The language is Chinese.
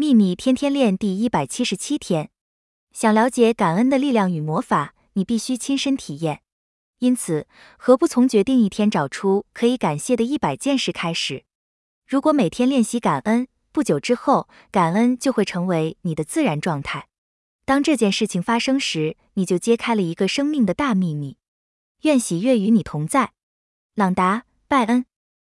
秘密天天练第一百七十七天。想了解感恩的力量与魔法你必须亲身体验。因此何不从决定一天找出可以感谢的一百件事开始？如果每天练习感恩不久之后感恩就会成为你的自然状态。当这件事情发生时你就揭开了一个生命的大秘密。愿喜悦与你同在。朗达拜恩。